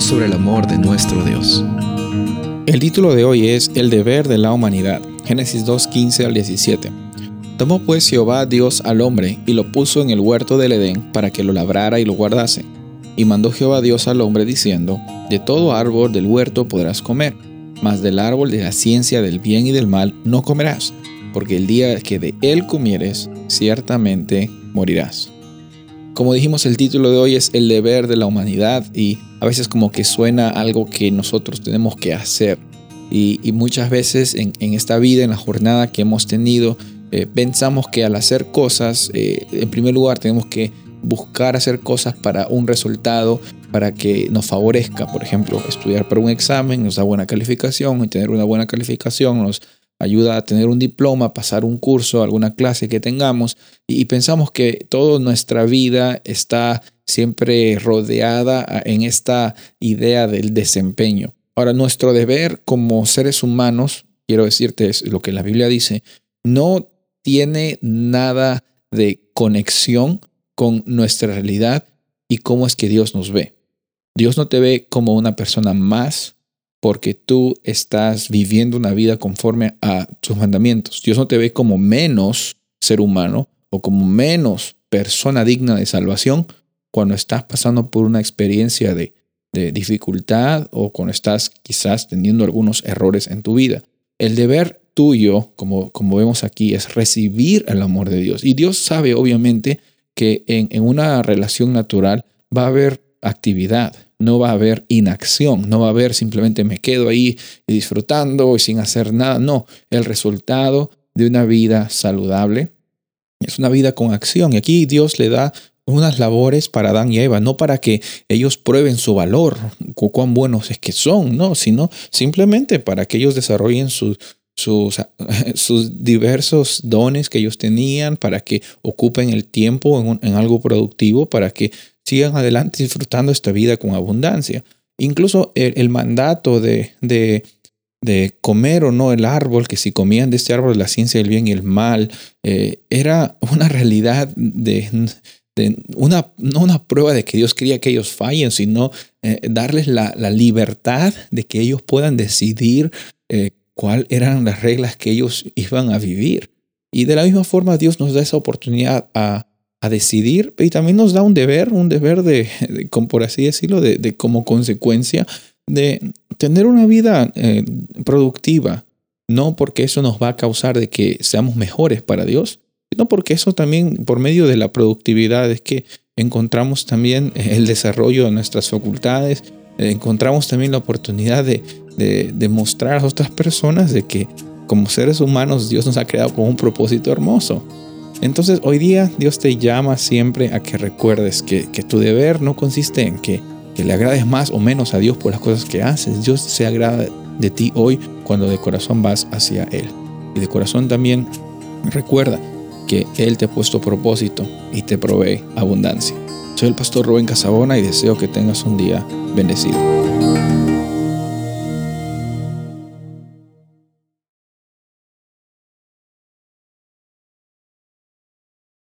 sobre el amor de nuestro Dios. El título de hoy es El deber de la humanidad, Génesis 2, 15 al 17. Tomó pues Jehová Dios al hombre y lo puso en el huerto del Edén para que lo labrara y lo guardase. Y mandó Jehová Dios al hombre diciendo, De todo árbol del huerto podrás comer, mas del árbol de la ciencia del bien y del mal no comerás, porque el día que de él comieres, ciertamente morirás. Como dijimos, el título de hoy es El deber de la humanidad y a veces como que suena algo que nosotros tenemos que hacer. Y, muchas veces en, esta vida, en la jornada que hemos tenido, eh, pensamos que al hacer cosas, eh, en primer lugar tenemos que buscar hacer cosas para un resultado, para que nos favorezca. Por ejemplo, estudiar para un examen nos da buena calificación y tener una buena calificación nos ayuda a tener un diploma, pasar un curso, alguna clase que tengamos y, pensamos que toda nuestra vida está siempre rodeada en esta idea del desempeño. Ahora, nuestro deber como seres humanos, quiero decirte es lo que la Biblia dice, no tiene nada de conexión con nuestra realidad y cómo es que Dios nos ve. Dios no te ve como una persona más porque tú estás viviendo una vida conforme a sus mandamientos. Dios no te ve como menos ser humano o como menos persona digna de salvación cuando estás pasando por una experiencia de, dificultad o cuando estás quizás teniendo algunos errores en tu vida. El deber tuyo, como, como vemos aquí, es recibir el amor de Dios. Y Dios sabe, obviamente, que en, en una relación natural va a haber actividad, no va a haber inacción, no va a haber simplemente me quedo ahí disfrutando y sin hacer nada. No, el resultado de una vida saludable es una vida con acción. Y aquí Dios le da unas labores para Adán y Eva, no para que ellos prueben su valor, cuán buenos es que son, no, sino simplemente para que ellos desarrollen sus, sus, sus, diversos dones que ellos tenían, para que ocupen el tiempo en, en, algo productivo, para que sigan adelante disfrutando esta vida con abundancia. Incluso el, mandato de, de, comer o no el árbol, que si comían de este árbol de la ciencia del bien y el mal, eh, era una realidad de, una, no una prueba de que Dios quería que ellos fallen, sino eh, darles la, libertad de que ellos puedan decidir eh, cuáles eran las reglas que ellos iban a vivir. Y de la misma forma Dios nos da esa oportunidad a, a decidir y también nos da un deber, un deber de, por así decirlo, de, como consecuencia de tener una vida eh, productiva, no porque eso nos va a causar de que seamos mejores para Dios, sino porque eso también por medio de la productividad es que encontramos también el desarrollo de nuestras facultades, encontramos también la oportunidad de, de, de mostrar a otras personas de que como seres humanos Dios nos ha creado con un propósito hermoso entonces hoy día Dios te llama siempre a que recuerdes que, tu deber no consiste en que, le agrades más o menos a Dios por las cosas que haces. Dios se agrada de ti hoy cuando de corazón vas hacia Él. Y de corazón también recuerda que Él te ha puesto propósito y te provee abundancia. Soy el pastor Rubén Casabona y deseo que tengas un día bendecido.